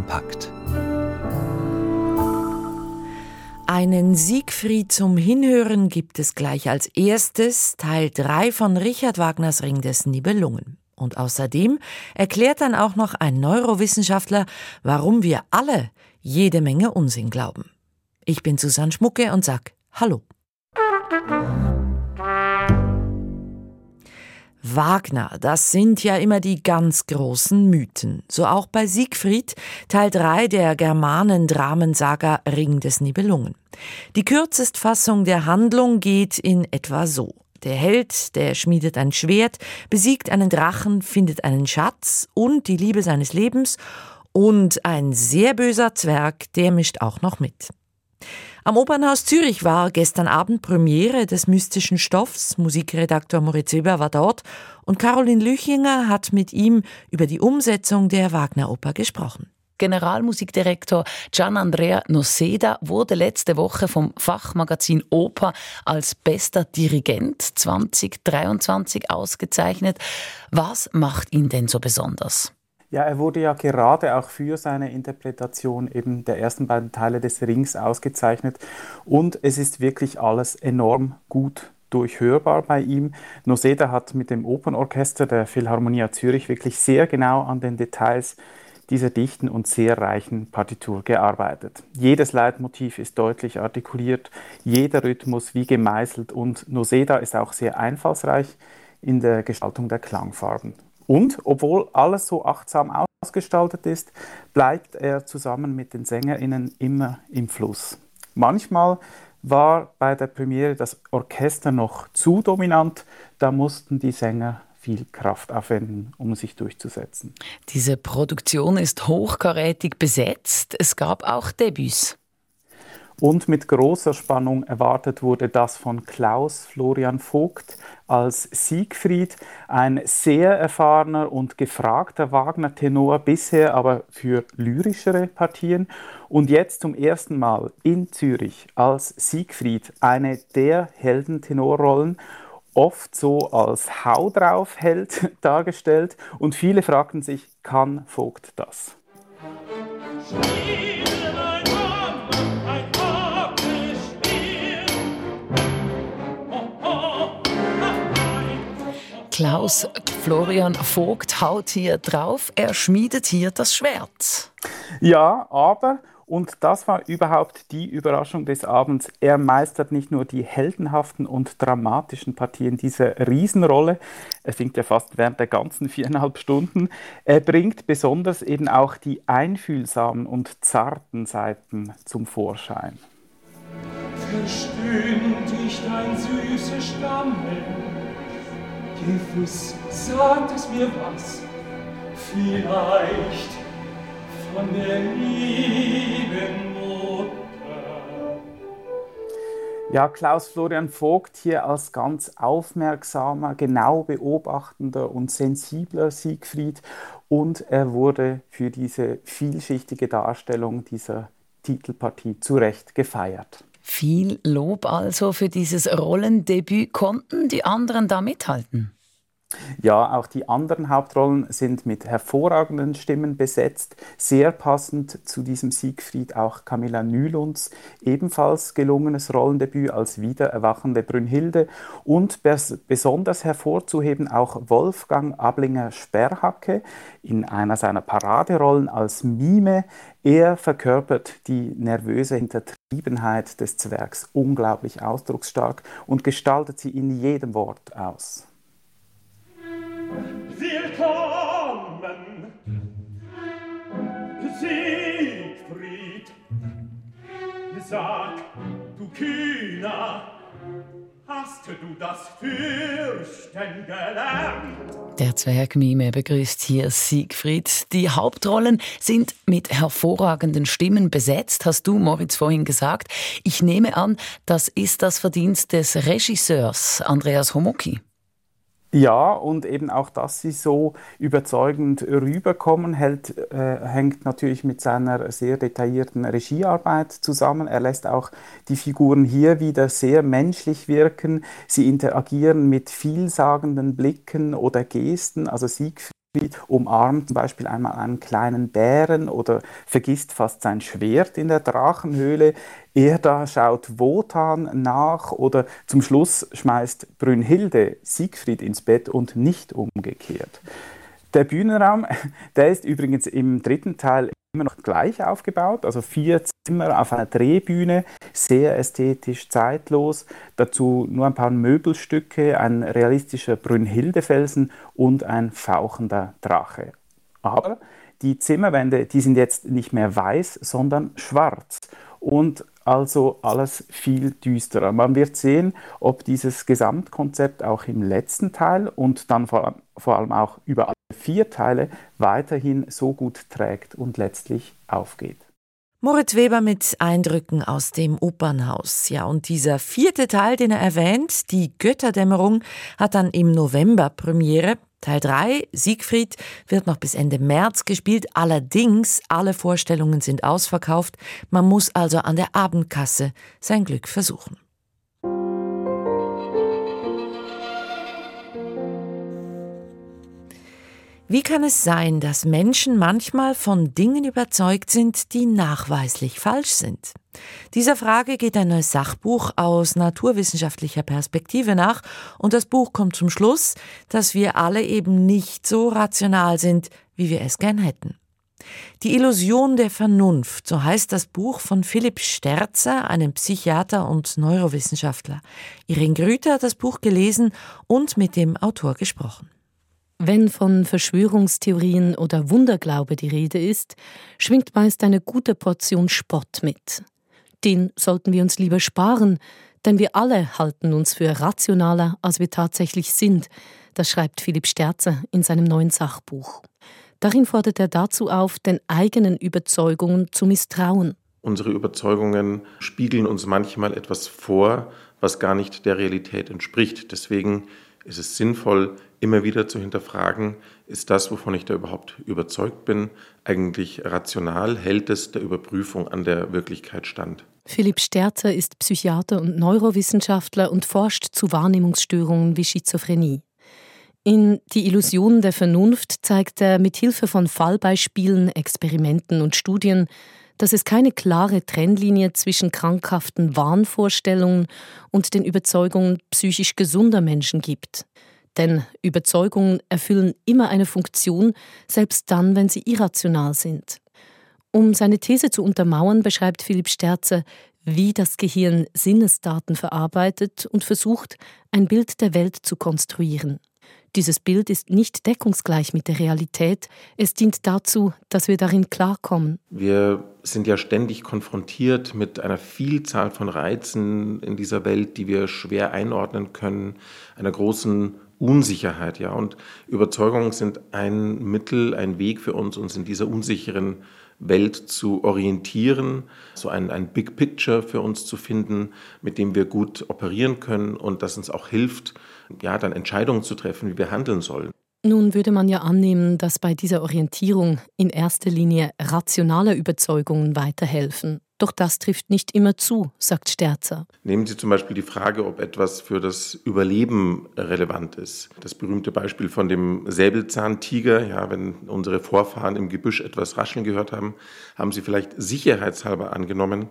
kompakt. Einen Siegfried zum Hinhören gibt es gleich als erstes, Teil 3 von Richard Wagners Ring des Nibelungen. Und außerdem erklärt dann auch noch ein Neurowissenschaftler, warum wir alle jede Menge Unsinn glauben. Ich bin Susanne Schmucke und sag Hallo. Wagner, das sind ja immer die ganz großen Mythen. So auch bei Siegfried, Teil 3 der Germanen-Dramensaga Ring des Nibelungen. Die Kürzestfassung der Handlung geht in etwa so. Der Held, der schmiedet ein Schwert, besiegt einen Drachen, findet einen Schatz und die Liebe seines Lebens und ein sehr böser Zwerg, der mischt auch noch mit. Am Opernhaus Zürich war gestern Abend Premiere des mystischen Stoffs. Musikredakteur Moritz Weber war dort und Caroline Lüchinger hat mit ihm über die Umsetzung der Wagner-Oper gesprochen. Generalmusikdirektor Gian Andrea Noceda wurde letzte Woche vom Fachmagazin Oper als bester Dirigent 2023 ausgezeichnet. Was macht ihn denn so besonders? Ja, er wurde ja gerade auch für seine Interpretation eben der ersten beiden Teile des Rings ausgezeichnet. Und es ist wirklich alles enorm gut durchhörbar bei ihm. Noseda hat mit dem Opernorchester der Philharmonia Zürich wirklich sehr genau an den Details dieser dichten und sehr reichen Partitur gearbeitet. Jedes Leitmotiv ist deutlich artikuliert, jeder Rhythmus wie gemeißelt und Noseda ist auch sehr einfallsreich in der Gestaltung der Klangfarben. Und obwohl alles so achtsam ausgestaltet ist, bleibt er zusammen mit den SängerInnen immer im Fluss. Manchmal war bei der Premiere das Orchester noch zu dominant, da mussten die Sänger viel Kraft aufwenden, um sich durchzusetzen. Diese Produktion ist hochkarätig besetzt. Es gab auch Debüts. Und mit großer Spannung erwartet wurde das von Klaus Florian Vogt als Siegfried, ein sehr erfahrener und gefragter Wagner-Tenor, bisher aber für lyrischere Partien. Und jetzt zum ersten Mal in Zürich als Siegfried, eine der Heldentenorrollen oft so als Hau drauf Held dargestellt und viele fragten sich, kann Vogt das? Klaus Florian Vogt haut hier drauf, er schmiedet hier das Schwert. Ja, aber und das war überhaupt die Überraschung des Abends. Er meistert nicht nur die heldenhaften und dramatischen Partien dieser Riesenrolle, er singt ja fast während der ganzen viereinhalb Stunden, er bringt besonders eben auch die einfühlsamen und zarten Seiten zum Vorschein. Verstöhnt ich dein süßes Stammeln, Gewiss sagt es mir was, vielleicht von der lieben Mutter. Ja, Klaus Florian Vogt hier als ganz aufmerksamer, genau beobachtender und sensibler Siegfried und er wurde für diese vielschichtige Darstellung dieser Titelpartie zu Recht gefeiert. Viel Lob also für dieses Rollendebüt. Konnten die anderen da mithalten? Ja, auch die anderen Hauptrollen sind mit hervorragenden Stimmen besetzt. Sehr passend zu diesem Siegfried auch Camilla Nylunds ebenfalls gelungenes Rollendebüt als wiedererwachende Brünnhilde und besonders hervorzuheben auch Wolfgang Ablinger-Sperrhacke in einer seiner Paraderollen als Mime. Er verkörpert die nervöse Hintertriebenheit des Zwergs unglaublich ausdrucksstark und gestaltet sie in jedem Wort aus. Willkommen, Siegfried. Sag, du Kühner, hast du das Fürchten gelernt? Der Zwergmime begrüßt hier Siegfried. Die Hauptrollen sind mit hervorragenden Stimmen besetzt, hast du, Moritz, vorhin gesagt. Ich nehme an, das ist das Verdienst des Regisseurs Andreas Homoki. Ja, und eben auch, dass sie so überzeugend rüberkommen, hält, äh, hängt natürlich mit seiner sehr detaillierten Regiearbeit zusammen. Er lässt auch die Figuren hier wieder sehr menschlich wirken. Sie interagieren mit vielsagenden Blicken oder Gesten. Also Siegfried umarmt zum Beispiel einmal einen kleinen Bären oder vergisst fast sein Schwert in der Drachenhöhle. Er da schaut Wotan nach oder zum Schluss schmeißt Brünnhilde Siegfried ins Bett und nicht umgekehrt. Der Bühnenraum, der ist übrigens im dritten Teil immer noch gleich aufgebaut, also vier Zimmer auf einer Drehbühne, sehr ästhetisch, zeitlos. Dazu nur ein paar Möbelstücke, ein realistischer Brünnhildefelsen und ein fauchender Drache. Aber die Zimmerwände, die sind jetzt nicht mehr weiß, sondern schwarz. Und also alles viel düsterer. Man wird sehen, ob dieses Gesamtkonzept auch im letzten Teil und dann vor, vor allem auch über alle vier Teile weiterhin so gut trägt und letztlich aufgeht. Moritz Weber mit Eindrücken aus dem Opernhaus. Ja, und dieser vierte Teil, den er erwähnt, die Götterdämmerung, hat dann im November Premiere. Teil 3, Siegfried, wird noch bis Ende März gespielt. Allerdings, alle Vorstellungen sind ausverkauft. Man muss also an der Abendkasse sein Glück versuchen. Wie kann es sein, dass Menschen manchmal von Dingen überzeugt sind, die nachweislich falsch sind? Dieser Frage geht ein neues Sachbuch aus naturwissenschaftlicher Perspektive nach und das Buch kommt zum Schluss, dass wir alle eben nicht so rational sind, wie wir es gern hätten. Die Illusion der Vernunft, so heißt das Buch von Philipp Sterzer, einem Psychiater und Neurowissenschaftler. Irene Grüter hat das Buch gelesen und mit dem Autor gesprochen. Wenn von Verschwörungstheorien oder Wunderglaube die Rede ist, schwingt meist eine gute Portion Spott mit. Den sollten wir uns lieber sparen, denn wir alle halten uns für rationaler, als wir tatsächlich sind, das schreibt Philipp Sterzer in seinem neuen Sachbuch. Darin fordert er dazu auf, den eigenen Überzeugungen zu misstrauen. Unsere Überzeugungen spiegeln uns manchmal etwas vor, was gar nicht der Realität entspricht. Deswegen ist es sinnvoll, immer wieder zu hinterfragen, ist das, wovon ich da überhaupt überzeugt bin, eigentlich rational? Hält es der Überprüfung an der Wirklichkeit stand? Philipp Sterzer ist Psychiater und Neurowissenschaftler und forscht zu Wahrnehmungsstörungen wie Schizophrenie. In Die Illusion der Vernunft zeigt er mit Hilfe von Fallbeispielen, Experimenten und Studien, dass es keine klare Trennlinie zwischen krankhaften Wahnvorstellungen und den Überzeugungen psychisch gesunder Menschen gibt. Denn Überzeugungen erfüllen immer eine Funktion, selbst dann, wenn sie irrational sind. Um seine These zu untermauern, beschreibt Philipp Sterzer, wie das Gehirn Sinnesdaten verarbeitet und versucht, ein Bild der Welt zu konstruieren. Dieses Bild ist nicht deckungsgleich mit der Realität. Es dient dazu, dass wir darin klarkommen. Wir sind ja ständig konfrontiert mit einer Vielzahl von Reizen in dieser Welt, die wir schwer einordnen können, einer großen Unsicherheit, ja. Und Überzeugungen sind ein Mittel, ein Weg für uns, uns in dieser unsicheren Welt zu orientieren, so ein, ein Big Picture für uns zu finden, mit dem wir gut operieren können und das uns auch hilft, ja, dann Entscheidungen zu treffen, wie wir handeln sollen. Nun würde man ja annehmen, dass bei dieser Orientierung in erster Linie rationale Überzeugungen weiterhelfen. Doch das trifft nicht immer zu, sagt Sterzer. Nehmen Sie zum Beispiel die Frage, ob etwas für das Überleben relevant ist. Das berühmte Beispiel von dem Säbelzahntiger, ja, wenn unsere Vorfahren im Gebüsch etwas rascheln gehört haben, haben sie vielleicht sicherheitshalber angenommen,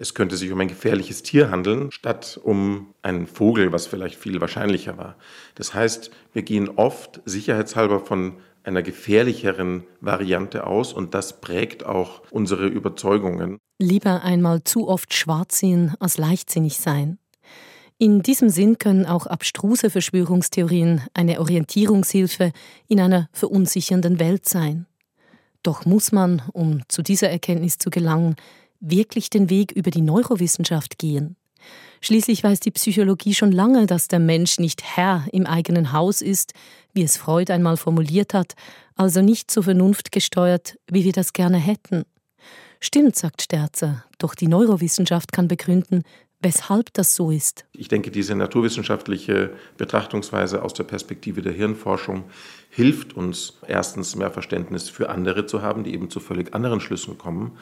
es könnte sich um ein gefährliches Tier handeln, statt um einen Vogel, was vielleicht viel wahrscheinlicher war. Das heißt, wir gehen oft sicherheitshalber von einer gefährlicheren Variante aus und das prägt auch unsere Überzeugungen. Lieber einmal zu oft schwarz sehen als leichtsinnig sein. In diesem Sinn können auch abstruse Verschwörungstheorien eine Orientierungshilfe in einer verunsichernden Welt sein. Doch muss man, um zu dieser Erkenntnis zu gelangen, wirklich den Weg über die Neurowissenschaft gehen. Schließlich weiß die Psychologie schon lange, dass der Mensch nicht Herr im eigenen Haus ist, wie es Freud einmal formuliert hat, also nicht so vernunftgesteuert, wie wir das gerne hätten. Stimmt, sagt Sterzer, doch die Neurowissenschaft kann begründen, weshalb das so ist. Ich denke, diese naturwissenschaftliche Betrachtungsweise aus der Perspektive der Hirnforschung hilft uns erstens mehr Verständnis für andere zu haben, die eben zu völlig anderen Schlüssen kommen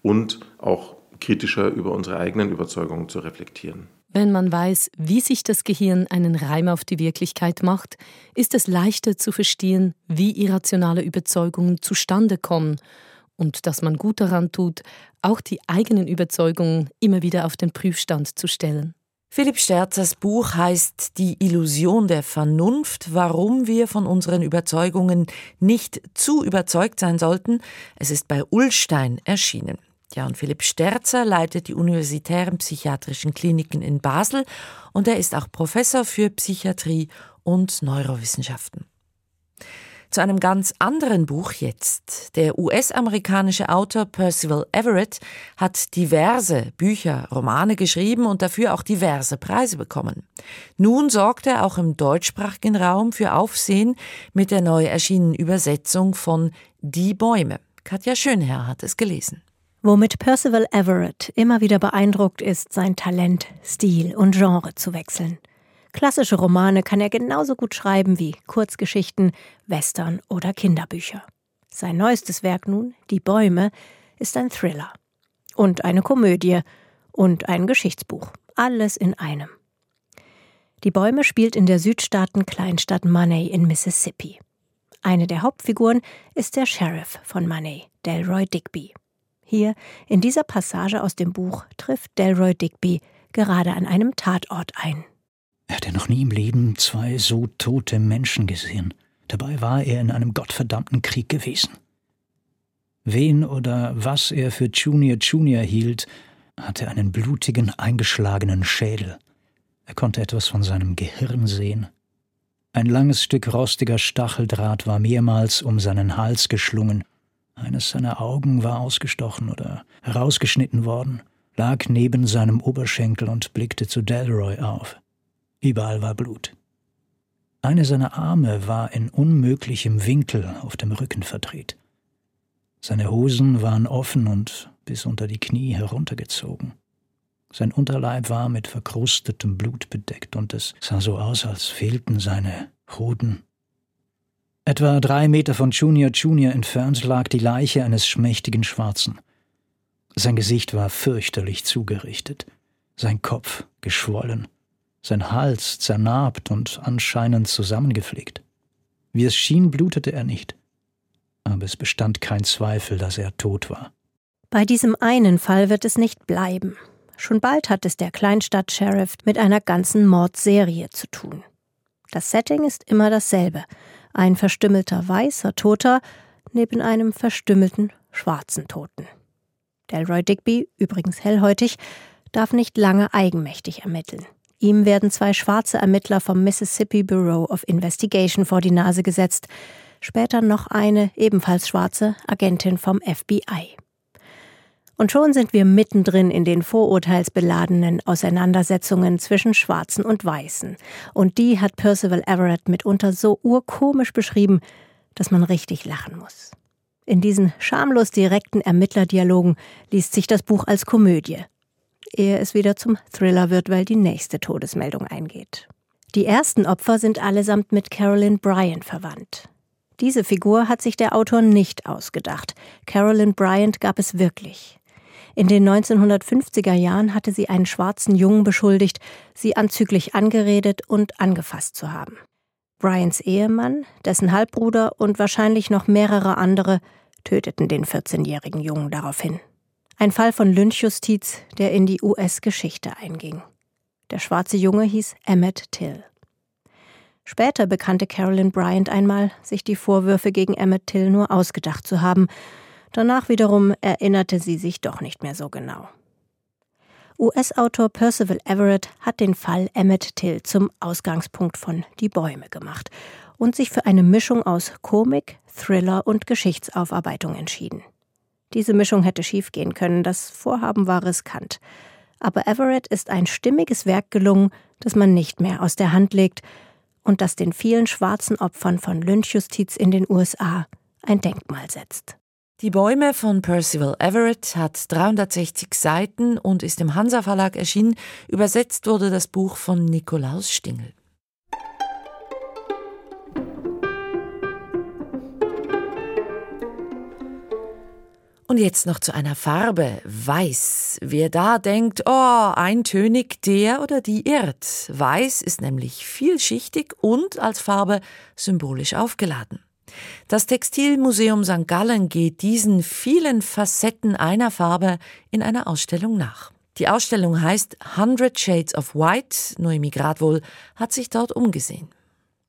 und auch kritischer über unsere eigenen Überzeugungen zu reflektieren. Wenn man weiß, wie sich das Gehirn einen Reim auf die Wirklichkeit macht, ist es leichter zu verstehen, wie irrationale Überzeugungen zustande kommen und dass man gut daran tut, auch die eigenen Überzeugungen immer wieder auf den Prüfstand zu stellen. Philipp Sterzers Buch heißt Die Illusion der Vernunft, warum wir von unseren Überzeugungen nicht zu überzeugt sein sollten. Es ist bei Ullstein erschienen. Ja, und Philipp Sterzer leitet die universitären psychiatrischen Kliniken in Basel und er ist auch Professor für Psychiatrie und Neurowissenschaften. Zu einem ganz anderen Buch jetzt. Der US-amerikanische Autor Percival Everett hat diverse Bücher, Romane geschrieben und dafür auch diverse Preise bekommen. Nun sorgt er auch im deutschsprachigen Raum für Aufsehen mit der neu erschienenen Übersetzung von Die Bäume. Katja Schönherr hat es gelesen. Womit Percival Everett immer wieder beeindruckt ist, sein Talent, Stil und Genre zu wechseln. Klassische Romane kann er genauso gut schreiben wie Kurzgeschichten, Western oder Kinderbücher. Sein neuestes Werk nun, Die Bäume, ist ein Thriller. Und eine Komödie und ein Geschichtsbuch. Alles in einem. Die Bäume spielt in der Südstaaten Kleinstadt Money in Mississippi. Eine der Hauptfiguren ist der Sheriff von Money, Delroy Digby. Hier, in dieser Passage aus dem Buch, trifft Delroy Digby gerade an einem Tatort ein. Er hatte noch nie im Leben zwei so tote Menschen gesehen. Dabei war er in einem gottverdammten Krieg gewesen. Wen oder was er für Junior Junior hielt, hatte einen blutigen, eingeschlagenen Schädel. Er konnte etwas von seinem Gehirn sehen. Ein langes Stück rostiger Stacheldraht war mehrmals um seinen Hals geschlungen, eines seiner Augen war ausgestochen oder herausgeschnitten worden, lag neben seinem Oberschenkel und blickte zu Delroy auf. Überall war Blut. Eine seiner Arme war in unmöglichem Winkel auf dem Rücken verdreht. Seine Hosen waren offen und bis unter die Knie heruntergezogen. Sein Unterleib war mit verkrustetem Blut bedeckt und es sah so aus, als fehlten seine Hoden Etwa drei Meter von Junior Junior entfernt lag die Leiche eines schmächtigen Schwarzen. Sein Gesicht war fürchterlich zugerichtet, sein Kopf geschwollen, sein Hals zernarbt und anscheinend zusammengepflegt. Wie es schien, blutete er nicht, aber es bestand kein Zweifel, dass er tot war. Bei diesem einen Fall wird es nicht bleiben. Schon bald hat es der Kleinstadt-Sheriff mit einer ganzen Mordserie zu tun. Das Setting ist immer dasselbe – ein verstümmelter weißer Toter neben einem verstümmelten schwarzen Toten. Delroy Digby, übrigens hellhäutig, darf nicht lange eigenmächtig ermitteln. Ihm werden zwei schwarze Ermittler vom Mississippi Bureau of Investigation vor die Nase gesetzt, später noch eine ebenfalls schwarze Agentin vom FBI. Und schon sind wir mittendrin in den vorurteilsbeladenen Auseinandersetzungen zwischen Schwarzen und Weißen. Und die hat Percival Everett mitunter so urkomisch beschrieben, dass man richtig lachen muss. In diesen schamlos direkten Ermittlerdialogen liest sich das Buch als Komödie, ehe es wieder zum Thriller wird, weil die nächste Todesmeldung eingeht. Die ersten Opfer sind allesamt mit Carolyn Bryant verwandt. Diese Figur hat sich der Autor nicht ausgedacht. Carolyn Bryant gab es wirklich. In den 1950er Jahren hatte sie einen schwarzen Jungen beschuldigt, sie anzüglich angeredet und angefasst zu haben. Bryans Ehemann, dessen Halbbruder und wahrscheinlich noch mehrere andere töteten den 14-jährigen Jungen daraufhin. Ein Fall von Lynchjustiz, der in die US-Geschichte einging. Der schwarze Junge hieß Emmett Till. Später bekannte Carolyn Bryant einmal, sich die Vorwürfe gegen Emmett Till nur ausgedacht zu haben Danach wiederum erinnerte sie sich doch nicht mehr so genau. US-Autor Percival Everett hat den Fall Emmett Till zum Ausgangspunkt von Die Bäume gemacht und sich für eine Mischung aus Komik, Thriller und Geschichtsaufarbeitung entschieden. Diese Mischung hätte schiefgehen können, das Vorhaben war riskant. Aber Everett ist ein stimmiges Werk gelungen, das man nicht mehr aus der Hand legt und das den vielen schwarzen Opfern von Lynchjustiz in den USA ein Denkmal setzt. Die Bäume von Percival Everett hat 360 Seiten und ist im Hansa Verlag erschienen. Übersetzt wurde das Buch von Nikolaus Stingel. Und jetzt noch zu einer Farbe, Weiß. Wer da denkt, oh, eintönig, der oder die irrt. Weiß ist nämlich vielschichtig und als Farbe symbolisch aufgeladen. Das Textilmuseum St. Gallen geht diesen vielen Facetten einer Farbe in einer Ausstellung nach. Die Ausstellung heißt Hundred Shades of White. Noemi Gradwohl hat sich dort umgesehen.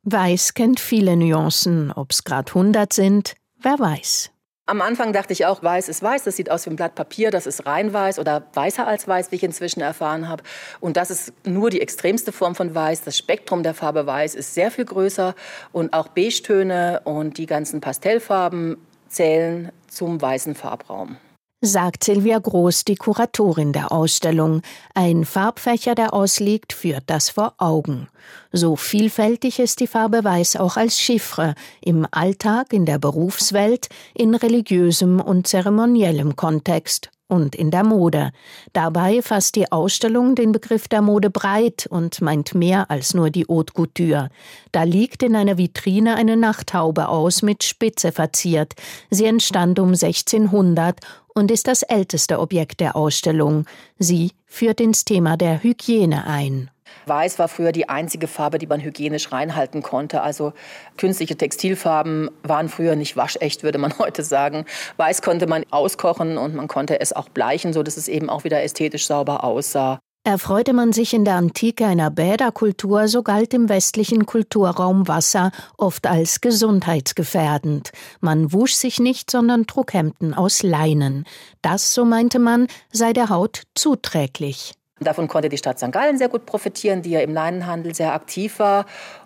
Weiß kennt viele Nuancen. Ob's grad 100 sind, wer weiß. Am Anfang dachte ich auch, weiß ist weiß, das sieht aus wie ein Blatt Papier, das ist rein weiß oder weißer als weiß, wie ich inzwischen erfahren habe. Und das ist nur die extremste Form von weiß. Das Spektrum der Farbe weiß ist sehr viel größer und auch Beige-Töne und die ganzen Pastellfarben zählen zum weißen Farbraum sagt Silvia Groß, die Kuratorin der Ausstellung. Ein Farbfächer, der ausliegt, führt das vor Augen. So vielfältig ist die Farbe Weiß auch als Chiffre im Alltag, in der Berufswelt, in religiösem und zeremoniellem Kontext und in der Mode. Dabei fasst die Ausstellung den Begriff der Mode breit und meint mehr als nur die Haute Couture. Da liegt in einer Vitrine eine Nachthaube aus, mit Spitze verziert. Sie entstand um 1600 und ist das älteste Objekt der Ausstellung. Sie führt ins Thema der Hygiene ein. Weiß war früher die einzige Farbe, die man hygienisch reinhalten konnte. Also künstliche Textilfarben waren früher nicht waschecht, würde man heute sagen. Weiß konnte man auskochen und man konnte es auch bleichen, sodass es eben auch wieder ästhetisch sauber aussah. Erfreute man sich in der Antike einer Bäderkultur, so galt im westlichen Kulturraum Wasser oft als gesundheitsgefährdend. Man wusch sich nicht, sondern trug Hemden aus Leinen. Das, so meinte man, sei der Haut zuträglich. Davon konnte die Stadt St. Gallen sehr gut profitieren, die ja im Leinenhandel sehr aktiv war.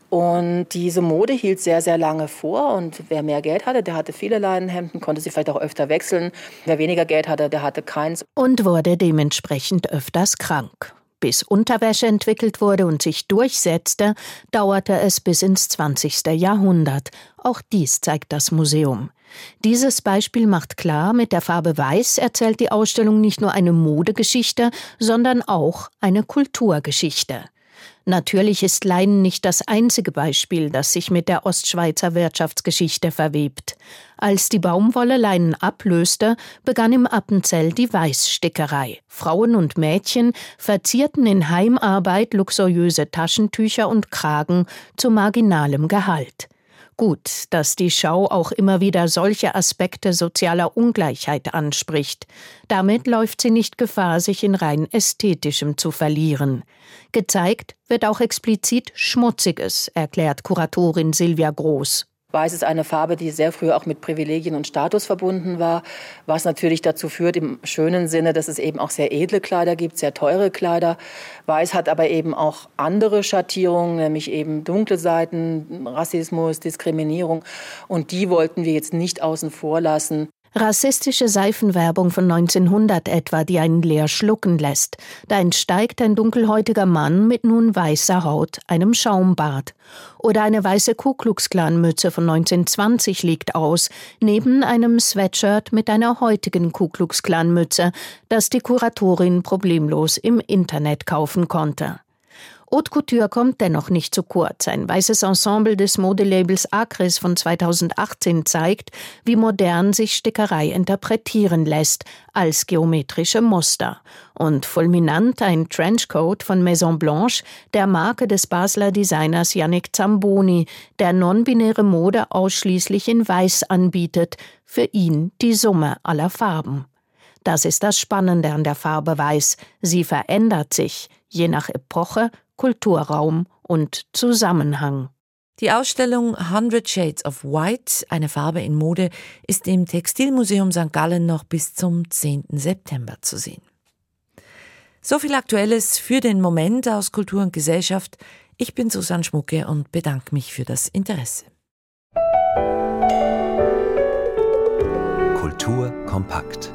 Und diese Mode hielt sehr, sehr lange vor. Und wer mehr Geld hatte, der hatte viele Leinenhemden, konnte sie vielleicht auch öfter wechseln. Wer weniger Geld hatte, der hatte keins. Und wurde dementsprechend öfters krank. Bis Unterwäsche entwickelt wurde und sich durchsetzte, dauerte es bis ins 20. Jahrhundert. Auch dies zeigt das Museum. Dieses Beispiel macht klar, mit der Farbe Weiß erzählt die Ausstellung nicht nur eine Modegeschichte, sondern auch eine Kulturgeschichte. Natürlich ist Leinen nicht das einzige Beispiel, das sich mit der Ostschweizer Wirtschaftsgeschichte verwebt. Als die Baumwolle Leinen ablöste, begann im Appenzell die Weißstickerei. Frauen und Mädchen verzierten in Heimarbeit luxuriöse Taschentücher und Kragen zu marginalem Gehalt. Gut, dass die Schau auch immer wieder solche Aspekte sozialer Ungleichheit anspricht. Damit läuft sie nicht Gefahr, sich in rein ästhetischem zu verlieren. Gezeigt wird auch explizit Schmutziges, erklärt Kuratorin Silvia Groß. Weiß ist eine Farbe, die sehr früh auch mit Privilegien und Status verbunden war, was natürlich dazu führt, im schönen Sinne, dass es eben auch sehr edle Kleider gibt, sehr teure Kleider. Weiß hat aber eben auch andere Schattierungen, nämlich eben dunkle Seiten, Rassismus, Diskriminierung. Und die wollten wir jetzt nicht außen vor lassen. Rassistische Seifenwerbung von 1900 etwa, die einen leer schlucken lässt. Da entsteigt ein dunkelhäutiger Mann mit nun weißer Haut, einem Schaumbart. Oder eine weiße Ku Klux Klan Mütze von 1920 liegt aus, neben einem Sweatshirt mit einer heutigen Ku Klux Klan Mütze, das die Kuratorin problemlos im Internet kaufen konnte. Haute Couture kommt dennoch nicht zu kurz. Ein weißes Ensemble des Modelabels Acris von 2018 zeigt, wie modern sich Stickerei interpretieren lässt, als geometrische Muster. Und fulminant ein Trenchcoat von Maison Blanche, der Marke des Basler Designers Yannick Zamboni, der non-binäre Mode ausschließlich in Weiß anbietet, für ihn die Summe aller Farben. Das ist das Spannende an der Farbe Weiß. Sie verändert sich, je nach Epoche, Kulturraum und Zusammenhang. Die Ausstellung Hundred Shades of White, eine Farbe in Mode, ist im Textilmuseum St. Gallen noch bis zum 10. September zu sehen. So viel Aktuelles für den Moment aus Kultur und Gesellschaft. Ich bin Susanne Schmucke und bedanke mich für das Interesse. Kultur kompakt.